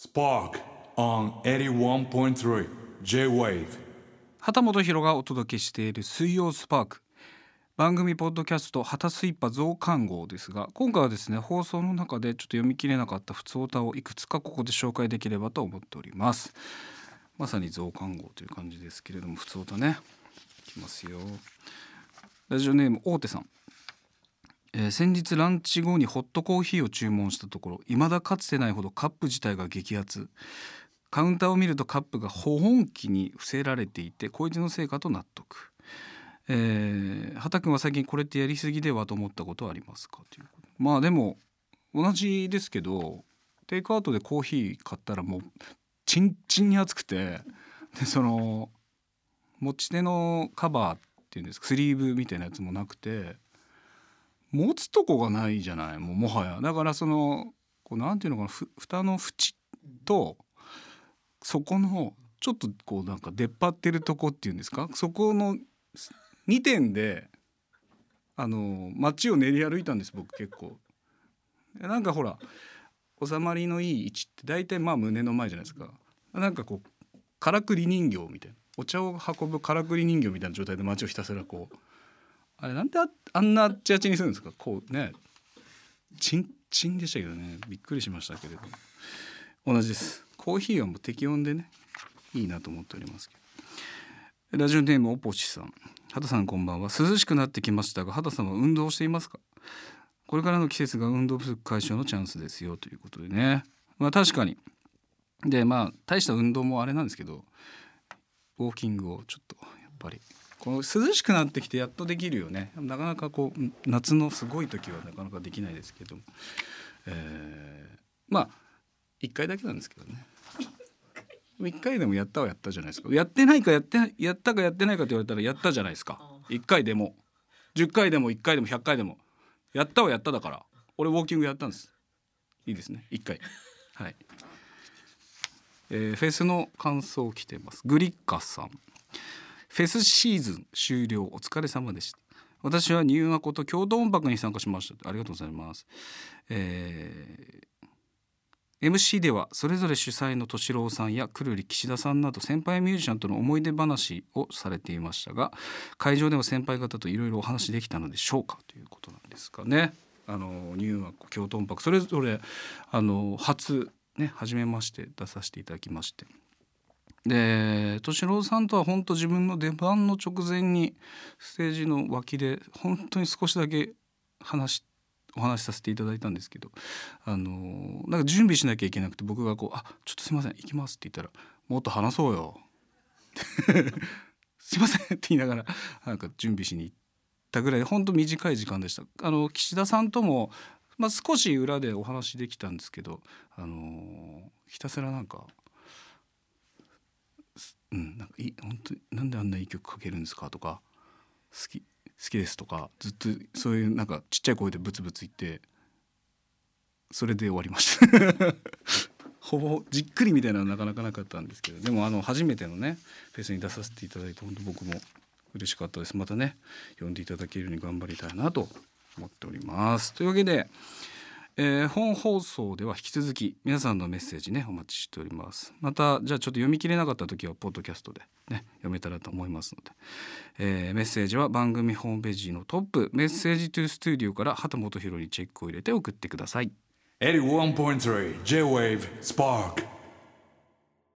Spark on 81.3 J-Wave. 畑本博がお届けしている水曜スパーク番組ポッドキャスト「畑スイッパ増刊号」ですが今回はですね放送の中でちょっと読み切れなかった普通歌をいくつかここで紹介できればと思っております。まさに増刊号という感じですけれども普通歌ね。いきますよ。ラジオネーム大手さん。えー先日ランチ後にホットコーヒーを注文したところ未だかつてないほどカップ自体が激アツ。カウンターを見るとカップが保温器に伏せられていてこいつのせいかと納得、えー、畑君は最近これってやりすぎではと思ったことはありますか？というまあでも同じですけどテイクアウトでコーヒー買ったらもうチンチンに熱くてでその持ち手のカバーっていうんですかスリーブみたいなやつもなくて持つとこがないじゃない？もうもはや。だからそのこうなんていうのかな？ふ蓋の縁とそこのちょっとこうなんか出っ張ってるとこっていうんですか？そこの2点であの街を練り歩いたんです僕結構。なんかほら収まりのいい位置って大体まあ胸の前じゃないですか。なんかこうからくり人形みたいな。お茶を運ぶからくり人形みたいな状態で街をひたすらこうあれなんでああんなあっちあちにするんですか？こうね。チンチンでしたけどね。びっくりしましたけれども。同じです。コーヒーはもう適温でねいいなと思っておりますけど。ラジオネームおぽしさん。畑さんこんばんは。涼しくなってきましたが畑さんは運動していますか？これからの季節が運動不足解消のチャンスですよ。ということでね。まあ確かに。でまあ大した運動もあれなんですけどウォーキングをちょっとやっぱりこの涼しくなってきてやっとできるよね。なかなかこう夏のすごい時はなかなかできないですけど、えーまあ1回だけなんですけどね。1回でもやったはやったじゃないですか。やってないかやってやったかやってないかって言われたらやったじゃないですか。1回でも。10回でも1回でも100回でも。やったはやっただから。俺ウォーキングやったんです。いいですね。1回。はい。えーフェスの感想来てます。グリッカさん。フェスシーズン終了。お疲れ様でした。私は入学と共同音楽に参加しました。ありがとうございます、えー MC ではそれぞれ主催の敏郎さんやくるり岸田さんなど先輩ミュージシャンとの思い出話をされていましたが会場でも先輩方といろいろお話できたのでしょうかということなんですかね。あのニューアーク京都音楽それぞれあの初ね初めまして出させていただきまして。で敏郎さんとは本当自分の出番の直前にステージの脇で本当に少しだけ話お話しさせていただいたんですけどあのなんか準備しなきゃいけなくて僕がこう「あちょっとすいません行きます」って言ったら「もっと話そうよ」すいませんって言いながらなんか準備しに行ったぐらい本当短い時間でした。あの岸田さんともまあ、少し裏でお話できたんですけど、あのひたすらなんか、うん、なんかい本当になんであんないい曲かけるんですかとか好き好きですとかずっとそういうなんかちっちゃい声でブツブツ言ってそれで終わりました。ほぼじっくりみたいなのはなかなかなかったんですけどでもあの初めてのねフェスに出させていただいて本当僕も嬉しかったです。またね呼んでいただけるように頑張りたいなと思っております。というわけで、えー本放送では引き続き皆さんのメッセージねお待ちしております。またじゃあちょっと読み切れなかった時はポッドキャストでね読めたらと思いますので、えーメッセージは番組ホームページのトップメッセージトゥースタジオから畑本博にチェックを入れて送ってください。81.3 J-Wave Spark